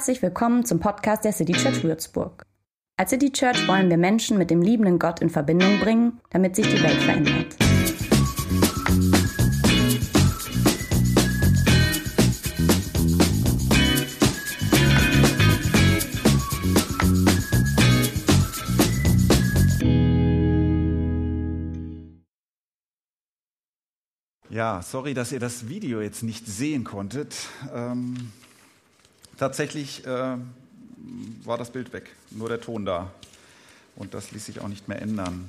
Herzlich willkommen zum Podcast der City Church Würzburg. Als City Church wollen wir Menschen mit dem liebenden Gott in Verbindung bringen, damit sich die Welt verändert. Ja, sorry, dass ihr das Video jetzt nicht sehen konntet. Ähm, tatsächlich äh, war das Bild weg, nur der Ton da. Und das ließ sich auch nicht mehr ändern.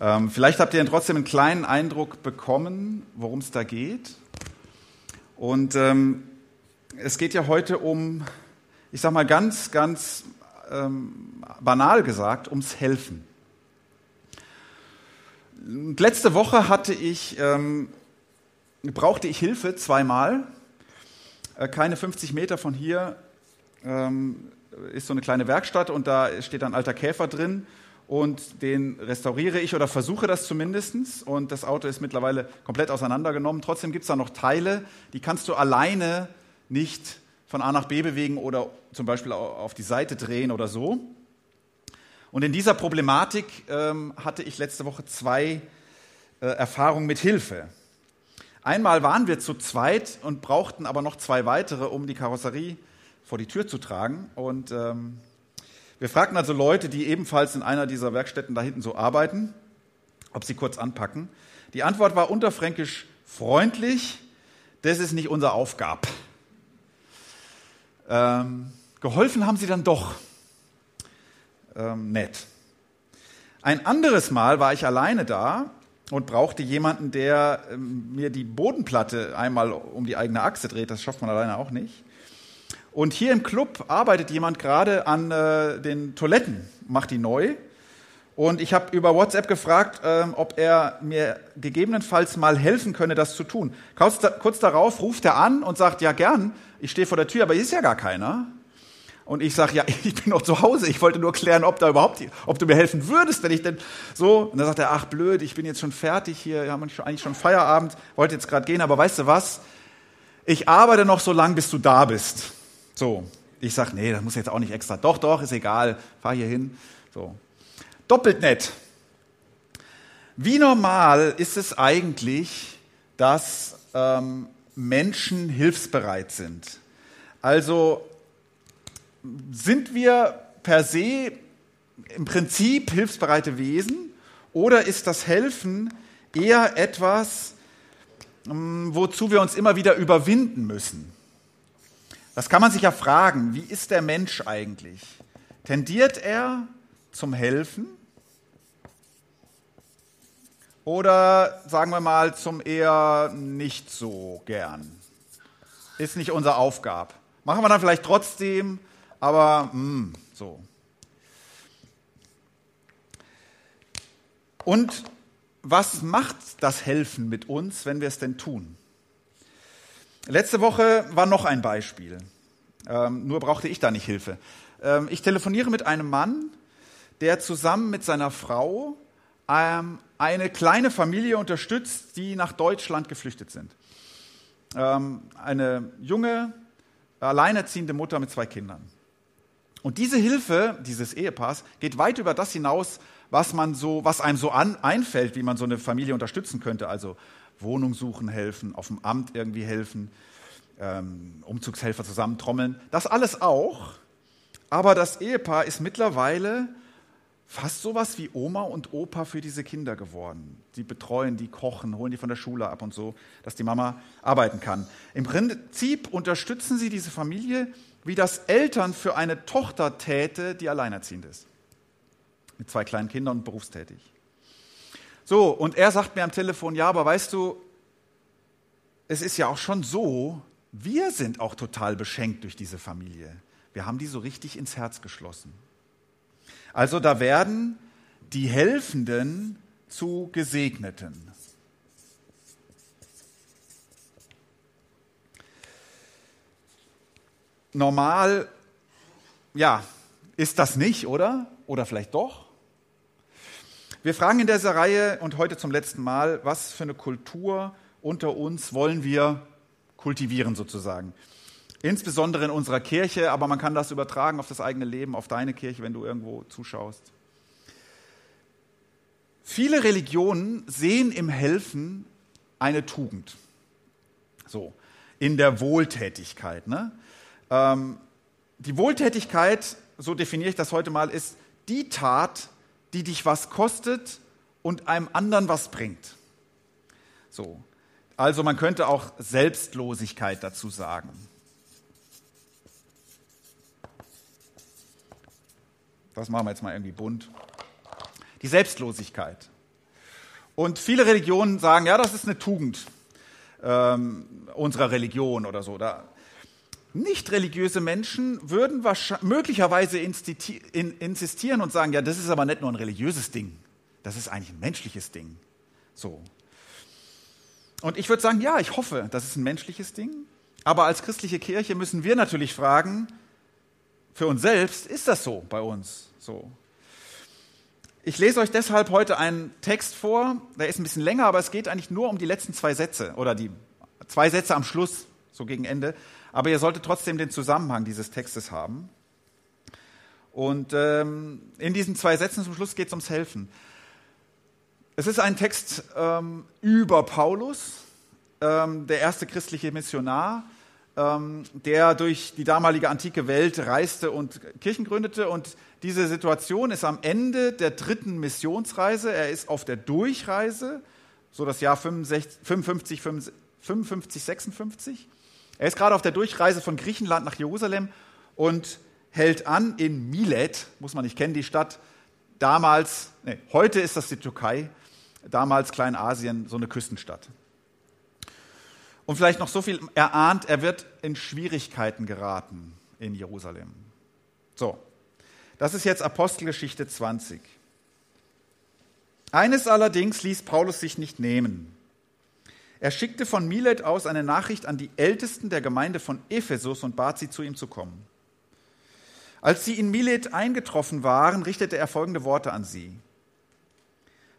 Ähm, vielleicht habt ihr trotzdem einen kleinen Eindruck bekommen, worum es da geht. Und ähm, es geht ja heute um, ich sag mal ganz, ganz ähm, banal gesagt, ums Helfen. Und letzte Woche hatte ich, ähm, brauchte ich Hilfe zweimal keine 50 Meter von hier ähm, ist so eine kleine Werkstatt und da steht ein alter Käfer drin und den restauriere ich oder versuche das zumindest. Und das Auto ist mittlerweile komplett auseinandergenommen. Trotzdem gibt es da noch Teile, die kannst du alleine nicht von A nach B bewegen oder zum Beispiel auf die Seite drehen oder so. Und in dieser Problematik ähm, hatte ich letzte Woche zwei äh, Erfahrungen mit Hilfe. Einmal waren wir zu zweit und brauchten aber noch zwei weitere, um die Karosserie vor die Tür zu tragen. Und ähm, wir fragten also Leute, die ebenfalls in einer dieser Werkstätten da hinten so arbeiten, ob sie kurz anpacken. Die Antwort war unterfränkisch freundlich, das ist nicht unser Aufgab. Ähm, geholfen haben sie dann doch. Ähm, nett. Ein anderes Mal war ich alleine da und brauchte jemanden, der ähm, mir die Bodenplatte einmal um die eigene Achse dreht. Das schafft man alleine auch nicht. Und hier im Club arbeitet jemand gerade an äh, den Toiletten, macht die neu. Und ich habe über WhatsApp gefragt, ähm, ob er mir gegebenenfalls mal helfen könne, das zu tun. Kurz, kurz darauf ruft er an und sagt, ja gern, ich stehe vor der Tür, aber hier ist ja gar keiner. Und ich sage, ja, ich bin noch zu Hause. Ich wollte nur klären, ob da überhaupt, ob du mir helfen würdest, wenn ich denn so. Und dann sagt er, ach blöd, ich bin jetzt schon fertig hier, wir haben eigentlich schon Feierabend, wollte jetzt gerade gehen, aber weißt du was? Ich arbeite noch so lang, bis du da bist. So. Ich sage, nee, das muss jetzt auch nicht extra. Doch, doch, ist egal, fahr hier hin. So. Doppelt nett. Wie normal ist es eigentlich, dass ähm, Menschen hilfsbereit sind? Also sind wir per se im Prinzip hilfsbereite Wesen oder ist das Helfen eher etwas, ähm, wozu wir uns immer wieder überwinden müssen? Das kann man sich ja fragen. Wie ist der Mensch eigentlich? Tendiert er zum Helfen? Oder sagen wir mal zum eher nicht so gern? Ist nicht unsere Aufgabe. Machen wir dann vielleicht trotzdem, aber mh, hm, so. Und was macht das Helfen mit uns, wenn wir es denn tun? Letzte Woche war noch ein Beispiel. Ähm, nur brauchte ich da nicht Hilfe. Ähm, ich telefoniere mit einem Mann, der zusammen mit seiner Frau ähm, eine kleine Familie unterstützt, die nach Deutschland geflüchtet sind. Ähm, eine junge, alleinerziehende Mutter mit zwei Kindern. Und diese Hilfe dieses Ehepaars geht weit über das hinaus, was man so, was einem so an, einfällt, wie man so eine Familie unterstützen könnte. Also Wohnung suchen helfen, auf dem Amt irgendwie helfen, ähm, Umzugshelfer zusammentrommeln. Das alles auch. Aber das Ehepaar ist mittlerweile fast sowas wie Oma und Opa für diese Kinder geworden. Die betreuen, die kochen, holen die von der Schule ab und so, dass die Mama arbeiten kann. Im Prinzip unterstützen sie diese Familie wie das Eltern für eine Tochter täte, die alleinerziehend ist. Mit zwei kleinen Kindern und berufstätig. So, und er sagt mir am Telefon, ja, aber weißt du, es ist ja auch schon so, wir sind auch total beschenkt durch diese Familie. Wir haben die so richtig ins Herz geschlossen. Also da werden die Helfenden zu Gesegneten. Normal, ja, ist das nicht, oder? Oder vielleicht doch? Wir fragen in dieser Reihe und heute zum letzten Mal, was für eine Kultur unter uns wollen wir kultivieren sozusagen. insbesondere in unserer Kirche, aber man kann das übertragen auf das eigene Leben, auf deine Kirche, wenn du irgendwo zuschaust. Viele Religionen sehen im Helfen eine Tugend. So, in der Wohltätigkeit. Ne? Ähm, die Wohltätigkeit, so definiere ich das heute mal, ist die Tat, die dich was kostet und einem anderen was bringt. So. Also man könnte auch Selbstlosigkeit dazu sagen. Das machen wir jetzt mal irgendwie bunt. Die Selbstlosigkeit. Und viele Religionen sagen, ja, das ist eine Tugend ähm, unserer Religion oder so. Da, nicht religiöse Menschen würden möglicherweise insistieren und sagen, ja, das ist aber nicht nur ein religiöses Ding, das ist eigentlich ein menschliches Ding. So. Und ich würde sagen, ja, ich hoffe, das ist ein menschliches Ding. Aber als christliche Kirche müssen wir natürlich fragen, für uns selbst, ist das so bei uns? So. Ich lese euch deshalb heute einen Text vor, der ist ein bisschen länger, aber es geht eigentlich nur um die letzten zwei Sätze oder die zwei Sätze am Schluss, so gegen Ende. Aber ihr solltet trotzdem den Zusammenhang dieses Textes haben. Und ähm, in diesen zwei Sätzen zum Schluss geht es ums Helfen. Es ist ein Text ähm, über Paulus, ähm, der erste christliche Missionar, ähm, der durch die damalige antike Welt reiste und Kirchen gründete. Und diese Situation ist am Ende der dritten Missionsreise. Er ist auf der Durchreise, so das Jahr 65, 55, 55 56. Er ist gerade auf der Durchreise von Griechenland nach Jerusalem und hält an in Milet, muss man nicht kennen, die Stadt. Damals, nee, heute ist das die Türkei, damals Kleinasien, so eine Küstenstadt. Und vielleicht noch so viel, er ahnt, er wird in Schwierigkeiten geraten in Jerusalem. So, das ist jetzt Apostelgeschichte 20. Eines allerdings ließ Paulus sich nicht nehmen. Er schickte von Milet aus eine Nachricht an die Ältesten der Gemeinde von Ephesus und bat sie, zu ihm zu kommen. Als sie in Milet eingetroffen waren, richtete er folgende Worte an sie.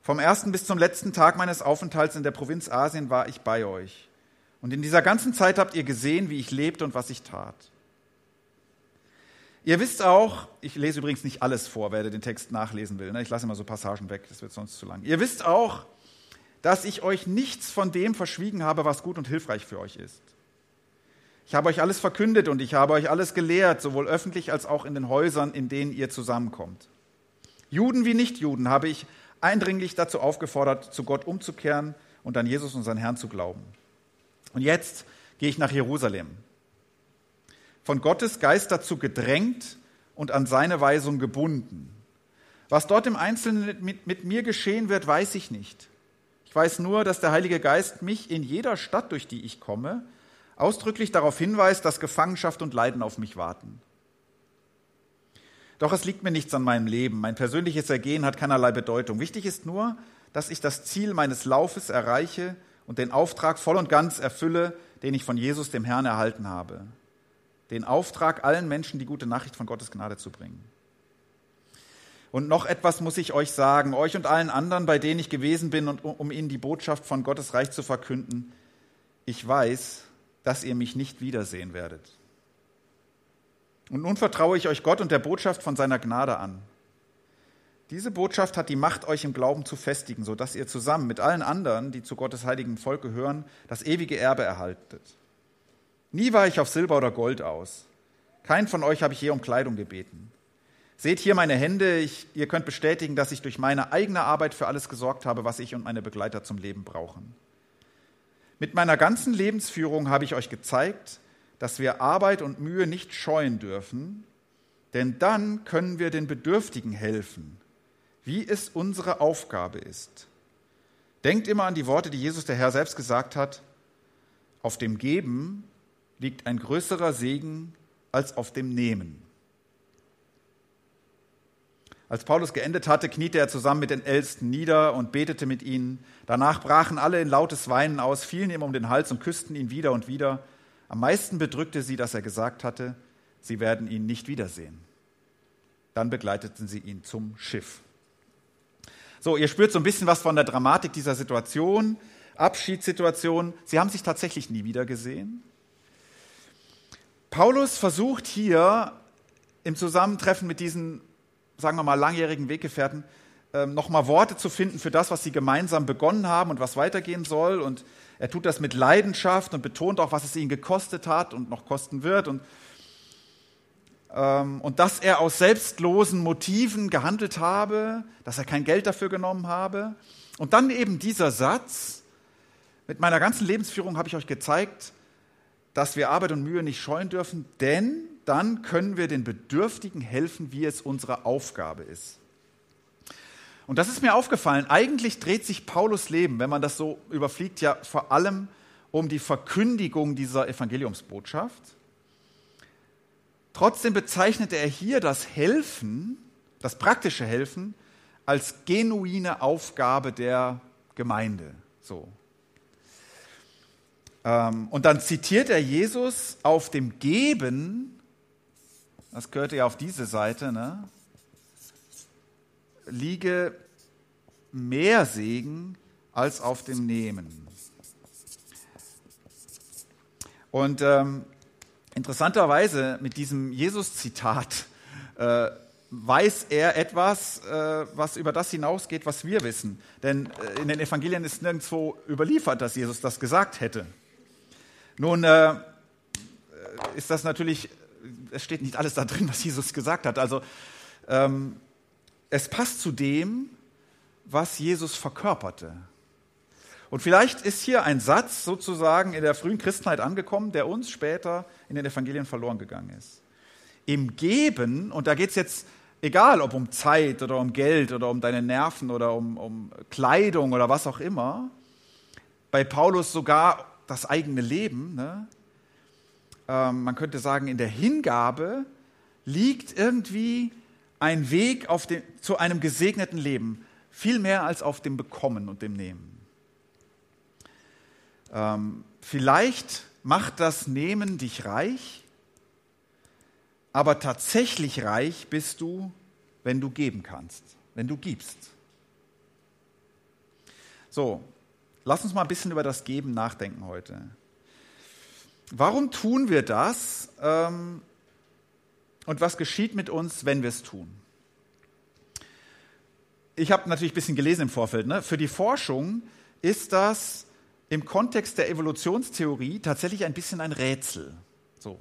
Vom ersten bis zum letzten Tag meines Aufenthalts in der Provinz Asien war ich bei euch. Und in dieser ganzen Zeit habt ihr gesehen, wie ich lebte und was ich tat. Ihr wisst auch, ich lese übrigens nicht alles vor, wer den Text nachlesen will. Ne? Ich lasse immer so Passagen weg, das wird sonst zu lang. Ihr wisst auch, dass ich euch nichts von dem verschwiegen habe, was gut und hilfreich für euch ist. Ich habe euch alles verkündet und ich habe euch alles gelehrt, sowohl öffentlich als auch in den Häusern, in denen ihr zusammenkommt. Juden wie Nichtjuden habe ich eindringlich dazu aufgefordert, zu Gott umzukehren und an Jesus, unseren Herrn, zu glauben. Und jetzt gehe ich nach Jerusalem. Von Gottes Geist dazu gedrängt und an seine Weisung gebunden. Was dort im Einzelnen mit, mit mir geschehen wird, weiß ich nicht. Ich weiß nur, dass der Heilige Geist mich in jeder Stadt, durch die ich komme, ausdrücklich darauf hinweist, dass Gefangenschaft und Leiden auf mich warten. Doch es liegt mir nichts an meinem Leben. Mein persönliches Ergehen hat keinerlei Bedeutung. Wichtig ist nur, dass ich das Ziel meines Laufes erreiche und den Auftrag voll und ganz erfülle, den ich von Jesus, dem Herrn, erhalten habe. Den Auftrag, allen Menschen die gute Nachricht von Gottes Gnade zu bringen. Und noch etwas muss ich euch sagen, euch und allen anderen, bei denen ich gewesen bin, und, um ihnen die Botschaft von Gottes Reich zu verkünden. Ich weiß, dass ihr mich nicht wiedersehen werdet. Und nun vertraue ich euch Gott und der Botschaft von seiner Gnade an. Diese Botschaft hat die Macht, euch im Glauben zu festigen, sodass ihr zusammen mit allen anderen, die zu Gottes heiligen Volk gehören, das ewige Erbe erhaltet. Nie war ich auf Silber oder Gold aus. Kein von euch habe ich je um Kleidung gebeten. Seht hier meine Hände, ich, ihr könnt bestätigen, dass ich durch meine eigene Arbeit für alles gesorgt habe, was ich und meine Begleiter zum Leben brauchen. Mit meiner ganzen Lebensführung habe ich euch gezeigt, dass wir Arbeit und Mühe nicht scheuen dürfen, denn dann können wir den Bedürftigen helfen, wie es unsere Aufgabe ist. Denkt immer an die Worte, die Jesus der Herr selbst gesagt hat, auf dem Geben liegt ein größerer Segen als auf dem Nehmen. Als Paulus geendet hatte, kniete er zusammen mit den Ältesten nieder und betete mit ihnen. Danach brachen alle in lautes Weinen aus, fielen ihm um den Hals und küssten ihn wieder und wieder. Am meisten bedrückte sie, dass er gesagt hatte, sie werden ihn nicht wiedersehen. Dann begleiteten sie ihn zum Schiff. So, ihr spürt so ein bisschen was von der Dramatik dieser Situation, Abschiedssituation. Sie haben sich tatsächlich nie wieder gesehen. Paulus versucht hier im Zusammentreffen mit diesen, sagen wir mal, langjährigen Weggefährten ähm, nochmal Worte zu finden für das, was sie gemeinsam begonnen haben und was weitergehen soll. Und er tut das mit Leidenschaft und betont auch, was es ihn gekostet hat und noch kosten wird. Und, ähm, und dass er aus selbstlosen Motiven gehandelt habe, dass er kein Geld dafür genommen habe. Und dann eben dieser Satz, mit meiner ganzen Lebensführung habe ich euch gezeigt, dass wir Arbeit und Mühe nicht scheuen dürfen, denn dann können wir den Bedürftigen helfen, wie es unsere Aufgabe ist. Und das ist mir aufgefallen. Eigentlich dreht sich Paulus Leben, wenn man das so überfliegt, ja vor allem um die Verkündigung dieser Evangeliumsbotschaft. Trotzdem bezeichnet er hier das Helfen, das praktische Helfen, als genuine Aufgabe der Gemeinde. So. Ähm, und dann zitiert er Jesus auf dem Geben, das gehört ja auf diese Seite, ne? liege mehr Segen als auf dem Nehmen. Und ähm, interessanterweise mit diesem Jesus-Zitat äh, weiß er etwas, äh, was über das hinausgeht, was wir wissen. Denn äh, in den Evangelien ist nirgendwo überliefert, dass Jesus das gesagt hätte. Nun äh, ist das natürlich, es steht nicht alles da drin, was Jesus gesagt hat. Also ähm, es passt zu dem, was Jesus verkörperte. Und vielleicht ist hier ein Satz sozusagen in der frühen Christenheit angekommen, der uns später in den Evangelien verloren gegangen ist. Im Geben, und da geht es jetzt egal ob um Zeit oder um Geld oder um deine Nerven oder um, um Kleidung oder was auch immer, bei Paulus sogar das eigene Leben, ne? Ähm, man könnte sagen, in der Hingabe liegt irgendwie ein Weg den, zu einem gesegneten Leben, viel mehr als auf dem Bekommen und dem Nehmen. Ähm, vielleicht macht das Nehmen dich reich, aber tatsächlich reich bist du, wenn du geben kannst, wenn du gibst. So, lass uns mal ein bisschen über das Geben nachdenken heute. Warum tun wir das? Ähm, und was geschieht mit uns, wenn wir es tun? Ich habe natürlich ein bisschen gelesen im Vorfeld. Ne? Für die Forschung ist das im Kontext der Evolutionstheorie tatsächlich ein bisschen ein Rätsel. So.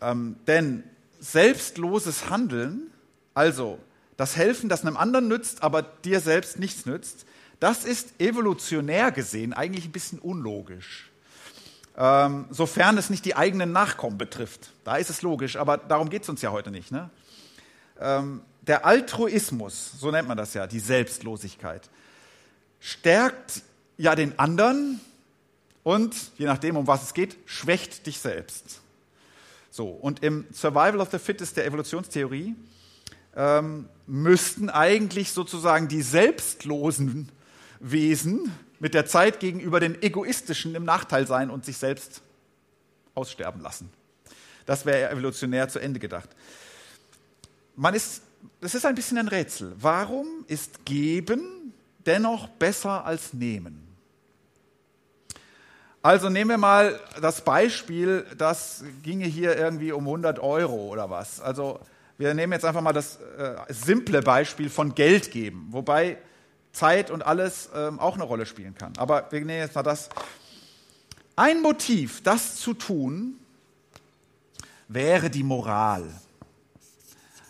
Ähm, denn selbstloses Handeln, also das Helfen, das einem anderen nützt, aber dir selbst nichts nützt, das ist evolutionär gesehen eigentlich ein bisschen unlogisch ähm, sofern es nicht die eigenen Nachkommen betrifft. Da ist es logisch, aber darum geht es uns ja heute nicht. Ne? Ähm, der Altruismus, so nennt man das ja, die Selbstlosigkeit, stärkt ja den anderen und, je nachdem, um was es geht, schwächt dich selbst. So, und im Survival of the Fittest der Evolutionstheorie ähm, müssten eigentlich sozusagen die selbstlosen Wesen mit der Zeit gegenüber den Egoistischen im Nachteil sein und sich selbst aussterben lassen. Das wäre evolutionär zu Ende gedacht. Man ist, es ist ein bisschen ein Rätsel. Warum ist Geben dennoch besser als Nehmen? Also nehmen wir mal das Beispiel, das ginge hier irgendwie um 100 Euro oder was. Also wir nehmen jetzt einfach mal das äh, simple Beispiel von Geld geben, wobei Zeit und alles ähm, auch eine Rolle spielen kann. Aber wir nehmen jetzt mal das. Ein Motiv, das zu tun, wäre die Moral.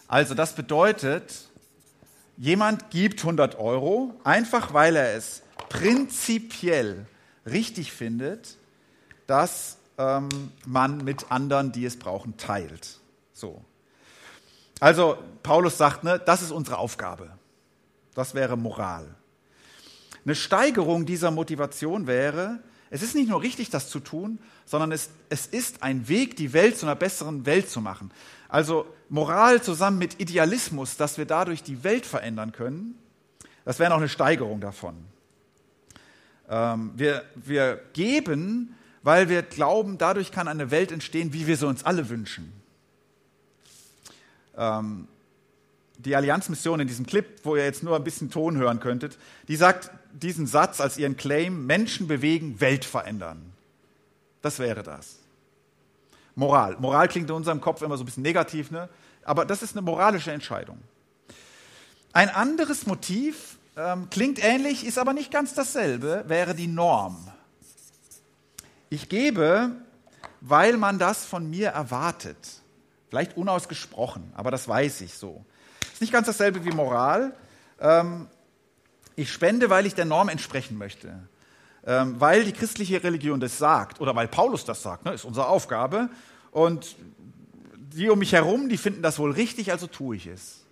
Also das bedeutet, jemand gibt 100 Euro, einfach weil er es prinzipiell richtig findet, dass ähm, man mit anderen, die es brauchen, teilt. So. Also Paulus sagt, ne, das ist unsere Aufgabe. Das wäre Moral. Eine Steigerung dieser Motivation wäre, es ist nicht nur richtig, das zu tun, sondern es, es ist ein Weg, die Welt zu einer besseren Welt zu machen. Also Moral zusammen mit Idealismus, dass wir dadurch die Welt verändern können, das wäre noch eine Steigerung davon. Ähm, wir, wir geben, weil wir glauben, dadurch kann eine Welt entstehen, wie wir sie uns alle wünschen. Ähm, die Allianzmission in diesem Clip, wo ihr jetzt nur ein bisschen Ton hören könntet, die sagt diesen Satz als ihren Claim, Menschen bewegen, Welt verändern. Das wäre das. Moral. Moral klingt in unserem Kopf immer so ein bisschen negativ, ne? aber das ist eine moralische Entscheidung. Ein anderes Motiv ähm, klingt ähnlich, ist aber nicht ganz dasselbe, wäre die Norm. Ich gebe, weil man das von mir erwartet. Vielleicht unausgesprochen, aber das weiß ich so. Ist nicht ganz dasselbe wie Moral. Ähm, ich spende, weil ich der Norm entsprechen möchte. Ähm, weil die christliche Religion das sagt oder weil Paulus das sagt, ne, ist unsere Aufgabe. Und die um mich herum, die finden das wohl richtig, also tue ich es.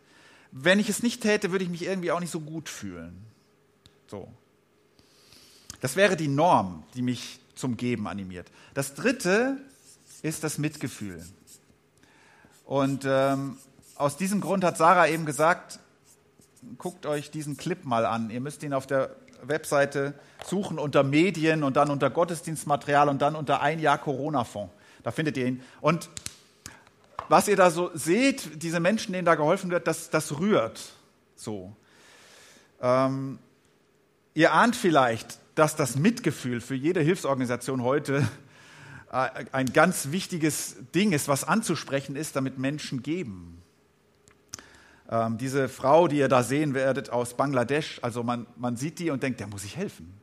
Wenn ich es nicht täte, würde ich mich irgendwie auch nicht so gut fühlen. So. Das wäre die Norm, die mich zum Geben animiert. Das dritte ist das Mitgefühl. Und ähm, aus diesem Grund hat Sarah eben gesagt, guckt euch diesen Clip mal an. Ihr müsst ihn auf der Webseite suchen unter Medien und dann unter Gottesdienstmaterial und dann unter ein Jahr Corona-Fonds. Da findet ihr ihn. Und was ihr da so seht, diese Menschen, denen da geholfen wird, das, das rührt so. Ähm, ihr ahnt vielleicht, dass das Mitgefühl für jede Hilfsorganisation heute äh, ein ganz wichtiges Ding ist, was anzusprechen ist, damit Menschen geben. Ähm, diese Frau, die ihr da sehen werdet aus Bangladesch, also man, man sieht die und denkt, der muss ich helfen.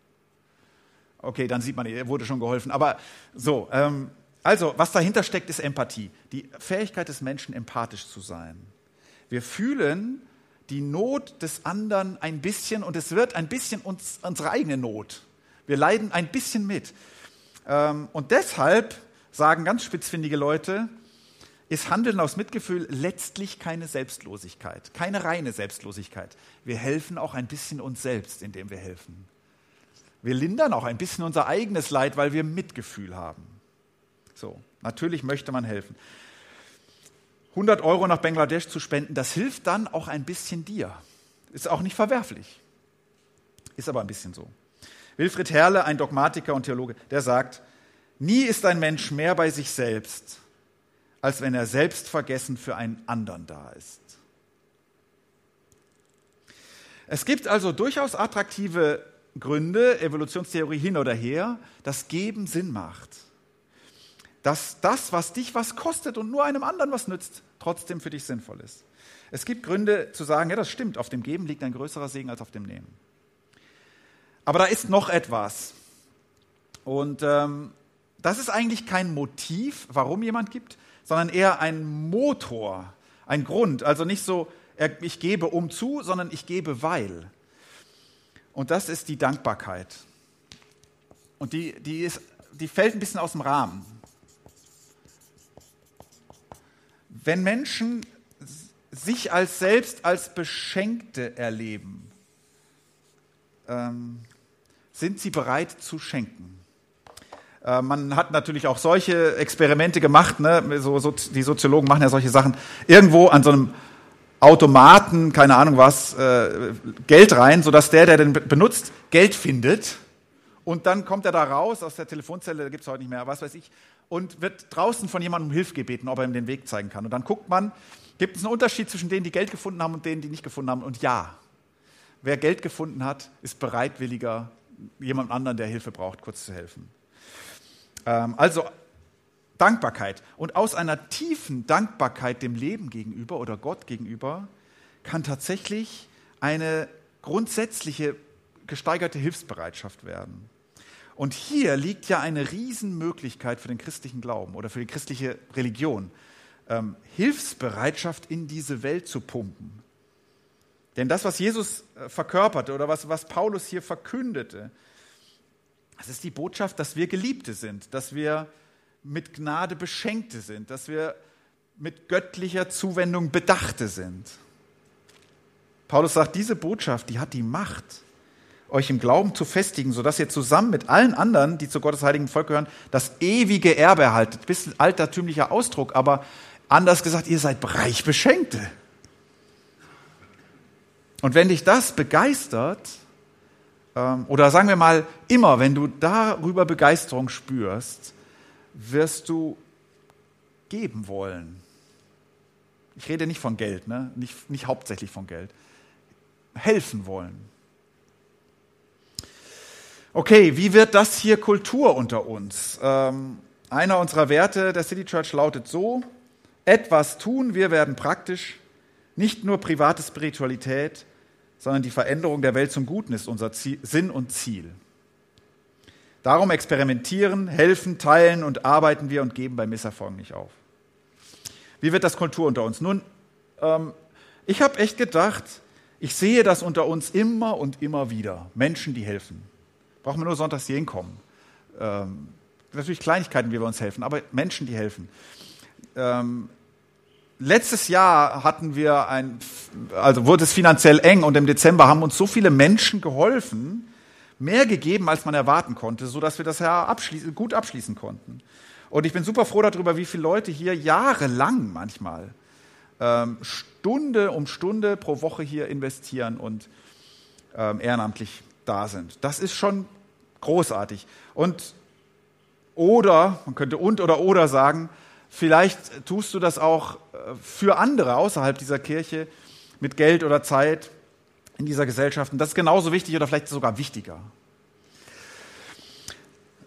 Okay, dann sieht man, ihr wurde schon geholfen. Aber so, ähm, also was dahinter steckt, ist Empathie. Die Fähigkeit des Menschen, empathisch zu sein. Wir fühlen die Not des anderen ein bisschen und es wird ein bisschen uns, unsere eigene Not. Wir leiden ein bisschen mit. Ähm, und deshalb sagen ganz spitzfindige Leute, ist Handeln aus Mitgefühl letztlich keine Selbstlosigkeit, keine reine Selbstlosigkeit. Wir helfen auch ein bisschen uns selbst, indem wir helfen. Wir lindern auch ein bisschen unser eigenes Leid, weil wir Mitgefühl haben. So, natürlich möchte man helfen. 100 Euro nach Bangladesch zu spenden, das hilft dann auch ein bisschen dir. Ist auch nicht verwerflich. Ist aber ein bisschen so. Wilfried Herrle, ein Dogmatiker und Theologe, der sagt, nie ist ein Mensch mehr bei sich selbst, als wenn er selbstvergessen für einen anderen da ist. Es gibt also durchaus attraktive Gründe, Evolutionstheorie hin oder her, dass Geben Sinn macht. Dass das, was dich was kostet und nur einem anderen was nützt, trotzdem für dich sinnvoll ist. Es gibt Gründe zu sagen, ja, das stimmt, auf dem Geben liegt ein größerer Segen als auf dem Nehmen. Aber da ist noch etwas. Und ähm, das ist eigentlich kein Motiv, warum jemand gibt, sondern eher ein Motor, ein Grund. Also nicht so, ich gebe um zu, sondern ich gebe weil. Und das ist die Dankbarkeit. Und die, die, ist, die fällt ein bisschen aus dem Rahmen. Wenn Menschen sich als selbst als Beschenkte erleben, ähm, sind sie bereit zu schenken. Äh, man hat natürlich auch solche Experimente gemacht, ne? so, so, die Soziologen machen ja solche Sachen, irgendwo an so einem Automaten, keine Ahnung was, äh, Geld rein, sodass der, der den benutzt, Geld findet. Und dann kommt er da raus aus der Telefonzelle, da gibt es heute nicht mehr, was weiß ich, und wird draußen von jemandem um Hilfe gebeten, ob er ihm den Weg zeigen kann. Und dann guckt man, gibt es einen Unterschied zwischen denen, die Geld gefunden haben und denen, die nicht gefunden haben? Und ja, wer Geld gefunden hat, ist bereitwilliger, jemand anderen, der Hilfe braucht, kurz zu helfen. Ähm, also Dankbarkeit. Und aus einer tiefen Dankbarkeit dem Leben gegenüber oder Gott gegenüber kann tatsächlich eine grundsätzliche gesteigerte Hilfsbereitschaft werden. Und hier liegt ja eine Riesenmöglichkeit für den christlichen Glauben oder für die christliche Religion, ähm, Hilfsbereitschaft in diese Welt zu pumpen. Denn das, was Jesus äh, verkörperte oder was, was Paulus hier verkündete, das ist die Botschaft, dass wir Geliebte sind, dass wir mit Gnade Beschenkte sind, dass wir mit göttlicher Zuwendung Bedachte sind. Paulus sagt, diese Botschaft, die hat die Macht, euch im Glauben zu festigen, sodass ihr zusammen mit allen anderen, die zu Gottes heiligen Volk gehören, das ewige Erbe erhaltet. Bisschen altertümlicher Ausdruck, aber anders gesagt, ihr seid reich Beschenkte. Und wenn dich das begeistert, oder sagen wir mal, immer, wenn du darüber Begeisterung spürst, wirst du geben wollen. Ich rede nicht von Geld, ne? nicht, nicht hauptsächlich von Geld. Helfen wollen. Okay, wie wird das hier Kultur unter uns? Ähm, einer unserer Werte der City Church lautet so, etwas tun, wir werden praktisch, nicht nur private Spiritualität, sondern die Veränderung der Welt zum Guten ist unser Ziel, Sinn und Ziel. Darum experimentieren, helfen, teilen und arbeiten wir und geben bei Misserfolgen nicht auf. Wie wird das Kultur unter uns? Nun, ähm, ich habe echt gedacht, ich sehe das unter uns immer und immer wieder. Menschen, die helfen. Brauchen wir nur sonntags hier hinkommen. Ähm, natürlich Kleinigkeiten, wie wir uns helfen, aber Menschen, die helfen. Ähm, letztes Jahr hatten wir ein, also wurde es finanziell eng und im Dezember haben uns so viele Menschen geholfen, mehr gegeben, als man erwarten konnte, so dass wir das ja abschließen, gut abschließen konnten. Und ich bin super froh darüber, wie viele Leute hier jahrelang manchmal ähm, Stunde um Stunde pro Woche hier investieren und ähm, ehrenamtlich da sind. Das ist schon großartig. Und oder, man könnte und oder oder sagen, vielleicht tust du das auch für andere außerhalb dieser Kirche mit Geld oder Zeit in dieser Gesellschaft. Und das ist genauso wichtig oder vielleicht sogar wichtiger.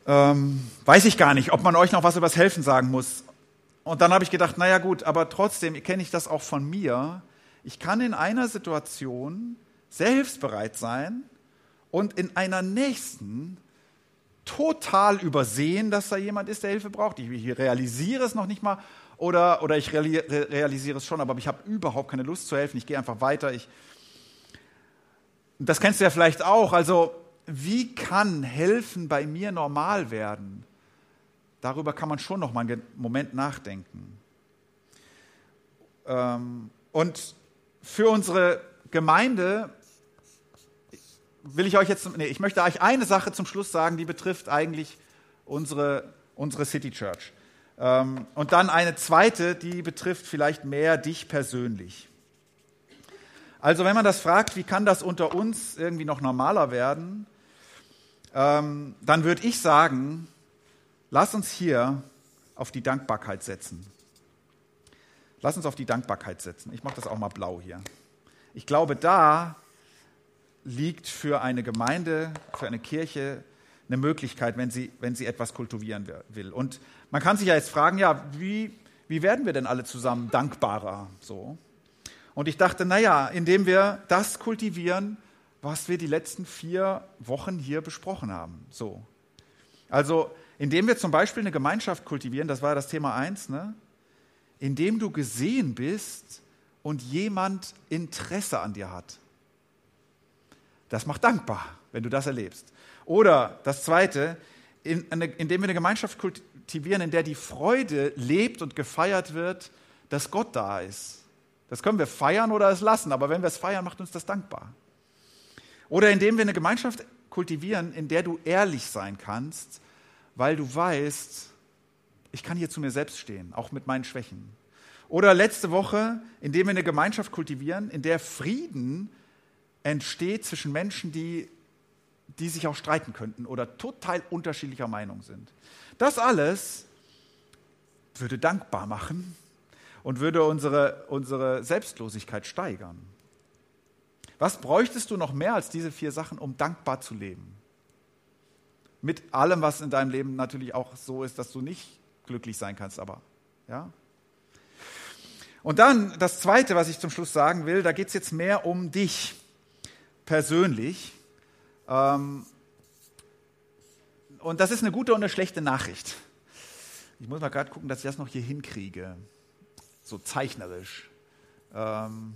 Ähm, weiß ich gar nicht, ob man euch noch was über das Helfen sagen muss. Und dann habe ich gedacht, naja gut, aber trotzdem kenne ich das auch von mir. Ich kann in einer Situation sehr hilfsbereit sein und in einer nächsten total übersehen, dass da jemand ist, der Hilfe braucht. Ich realisiere es noch nicht mal oder, oder ich realisiere es schon, aber ich habe überhaupt keine Lust zu helfen. Ich gehe einfach weiter. Ich, das kennst du ja vielleicht auch. Also, wie kann helfen bei mir normal werden? Darüber kann man schon noch mal einen Moment nachdenken. Ähm, und für unsere Gemeinde will ich euch jetzt, nee, ich möchte euch eine Sache zum Schluss sagen, die betrifft eigentlich unsere, unsere City Church. Ähm, und dann eine zweite, die betrifft vielleicht mehr dich persönlich. Also wenn man das fragt, wie kann das unter uns irgendwie noch normaler werden, ähm, dann würde ich sagen, lass uns hier auf die Dankbarkeit setzen. Lass uns auf die Dankbarkeit setzen. Ich mache das auch mal blau hier. Ich glaube, da liegt für eine Gemeinde, für eine Kirche eine Möglichkeit, wenn sie, wenn sie etwas kultivieren will. Und man kann sich ja jetzt fragen, ja, wie, wie werden wir denn alle zusammen dankbarer? So. Und ich dachte, naja, indem wir das kultivieren, was wir die letzten vier Wochen hier besprochen haben. So. Also, indem wir zum Beispiel eine Gemeinschaft kultivieren, das war das Thema eins, ne? indem du gesehen bist und jemand Interesse an dir hat. Das macht dankbar, wenn du das erlebst. Oder das Zweite, indem wir eine Gemeinschaft kultivieren, in der die Freude lebt und gefeiert wird, dass Gott da ist. Das können wir feiern oder es lassen, aber wenn wir es feiern, macht uns das dankbar. Oder indem wir eine Gemeinschaft kultivieren, in der du ehrlich sein kannst, weil du weißt, ich kann hier zu mir selbst stehen, auch mit meinen Schwächen. Oder letzte Woche, indem wir eine Gemeinschaft kultivieren, in der Frieden entsteht zwischen Menschen, die, die sich auch streiten könnten oder total unterschiedlicher Meinung sind. Das alles würde dankbar machen und würde unsere, unsere Selbstlosigkeit steigern. Was bräuchtest du noch mehr als diese vier Sachen, um dankbar zu leben? Mit allem, was in deinem Leben natürlich auch so ist, dass du nicht glücklich sein kannst, aber ja. Und dann das Zweite, was ich zum Schluss sagen will, da geht es jetzt mehr um dich persönlich. Ähm, und das ist eine gute und eine schlechte Nachricht. Ich muss mal gerade gucken, dass ich das noch hier hinkriege. So zeichnerisch. Ähm,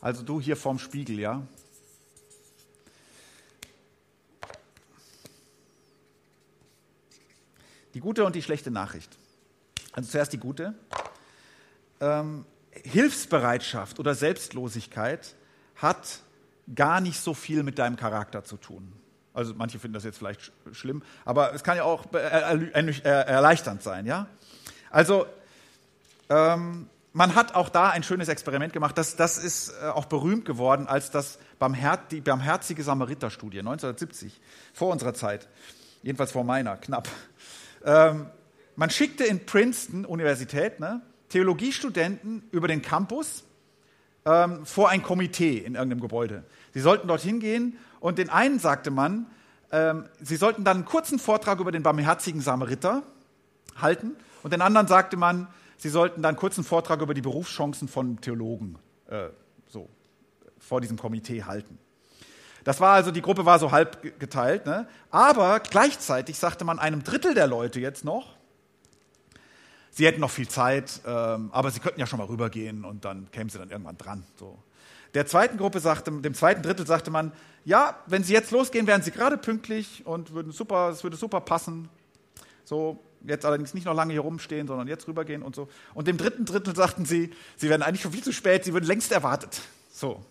also du hier vorm Spiegel, ja. Die gute und die schlechte Nachricht. Also zuerst die gute. Ähm, Hilfsbereitschaft oder Selbstlosigkeit hat gar nicht so viel mit deinem Charakter zu tun. Also manche finden das jetzt vielleicht schlimm, aber es kann ja auch erleichternd sein, ja? Also ähm, man hat auch da ein schönes Experiment gemacht. Das, das ist äh, auch berühmt geworden als das Barmher die barmherzige Samariter-Studie 1970, vor unserer Zeit, jedenfalls vor meiner, knapp. Ähm, man schickte in Princeton Universität ne, Theologiestudenten über den Campus ähm, vor ein Komitee in irgendeinem Gebäude. Sie sollten dorthin gehen und den einen sagte man, ähm, sie sollten dann einen kurzen Vortrag über den barmherzigen Samariter halten. Und den anderen sagte man, sie sollten dann einen Vortrag über die Berufschancen von Theologen äh, so vor diesem Komitee halten. Das war also, die Gruppe war so halb geteilt. Ne? Aber gleichzeitig sagte man einem Drittel der Leute jetzt noch, sie hätten noch viel Zeit, ähm, aber sie könnten ja schon mal rübergehen und dann kämen sie dann irgendwann dran. So. Der zweiten Gruppe sagte, dem zweiten Drittel sagte man, ja, wenn sie jetzt losgehen, wären sie gerade pünktlich und würden super, es würde super passen. So, jetzt allerdings nicht noch lange hier rumstehen, sondern jetzt rübergehen und so. Und dem dritten Drittel sagten sie, sie wären eigentlich schon viel zu spät, sie würden längst erwartet. So.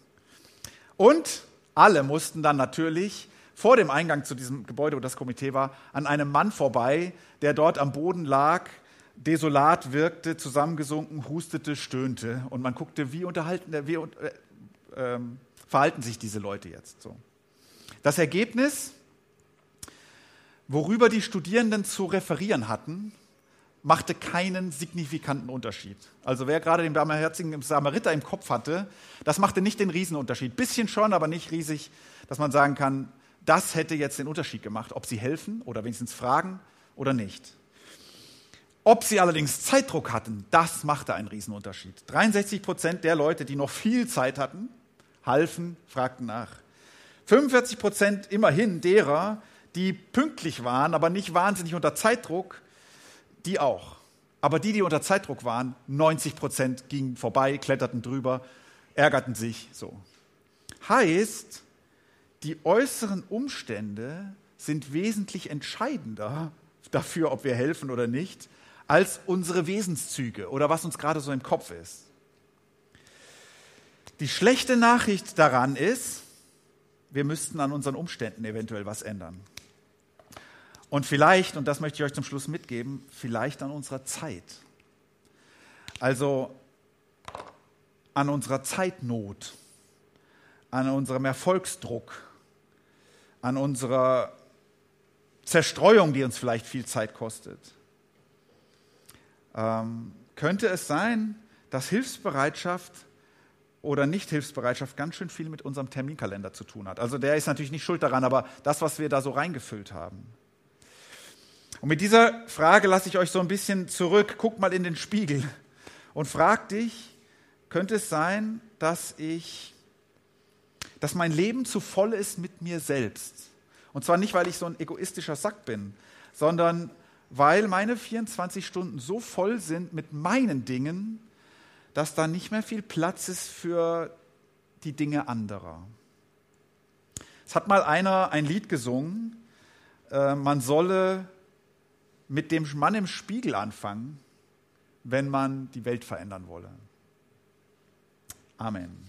Und alle mussten dann natürlich vor dem Eingang zu diesem Gebäude, wo das Komitee war, an einem Mann vorbei, der dort am Boden lag, desolat wirkte, zusammengesunken, hustete, stöhnte. Und man guckte, wie unterhalten, wie äh, äh, verhalten sich diese Leute jetzt so. Das Ergebnis, worüber die Studierenden zu referieren hatten, machte keinen signifikanten Unterschied. Also wer gerade den barmherzigen Samariter im Kopf hatte, das machte nicht den Riesenunterschied. Bisschen schon, aber nicht riesig, dass man sagen kann, das hätte jetzt den Unterschied gemacht, ob sie helfen oder wenigstens fragen oder nicht. Ob sie allerdings Zeitdruck hatten, das machte einen Riesenunterschied. 63 Prozent der Leute, die noch viel Zeit hatten, halfen, fragten nach. 45 Prozent immerhin derer, die pünktlich waren, aber nicht wahnsinnig unter Zeitdruck, die auch. Aber die, die unter Zeitdruck waren, 90 Prozent gingen vorbei, kletterten drüber, ärgerten sich so. Heißt, die äußeren Umstände sind wesentlich entscheidender dafür, ob wir helfen oder nicht, als unsere Wesenszüge oder was uns gerade so im Kopf ist. Die schlechte Nachricht daran ist, wir müssten an unseren Umständen eventuell was ändern. Und vielleicht, und das möchte ich euch zum Schluss mitgeben, vielleicht an unserer Zeit. Also an unserer Zeitnot, an unserem Erfolgsdruck, an unserer Zerstreuung, die uns vielleicht viel Zeit kostet. Ähm, könnte es sein, dass Hilfsbereitschaft oder Nicht-Hilfsbereitschaft ganz schön viel mit unserem Terminkalender zu tun hat. Also der ist natürlich nicht schuld daran, aber das, was wir da so reingefüllt haben. Und mit dieser Frage lasse ich euch so ein bisschen zurück. Guck mal in den Spiegel und frag dich, könnte es sein, dass ich, dass mein Leben zu voll ist mit mir selbst? Und zwar nicht, weil ich so ein egoistischer Sack bin, sondern weil meine 24 Stunden so voll sind mit meinen Dingen, dass da nicht mehr viel Platz ist für die Dinge anderer. Es hat mal einer ein Lied gesungen, äh, man solle mit dem Mann im Spiegel anfangen, wenn man die Welt verändern wolle. Amen.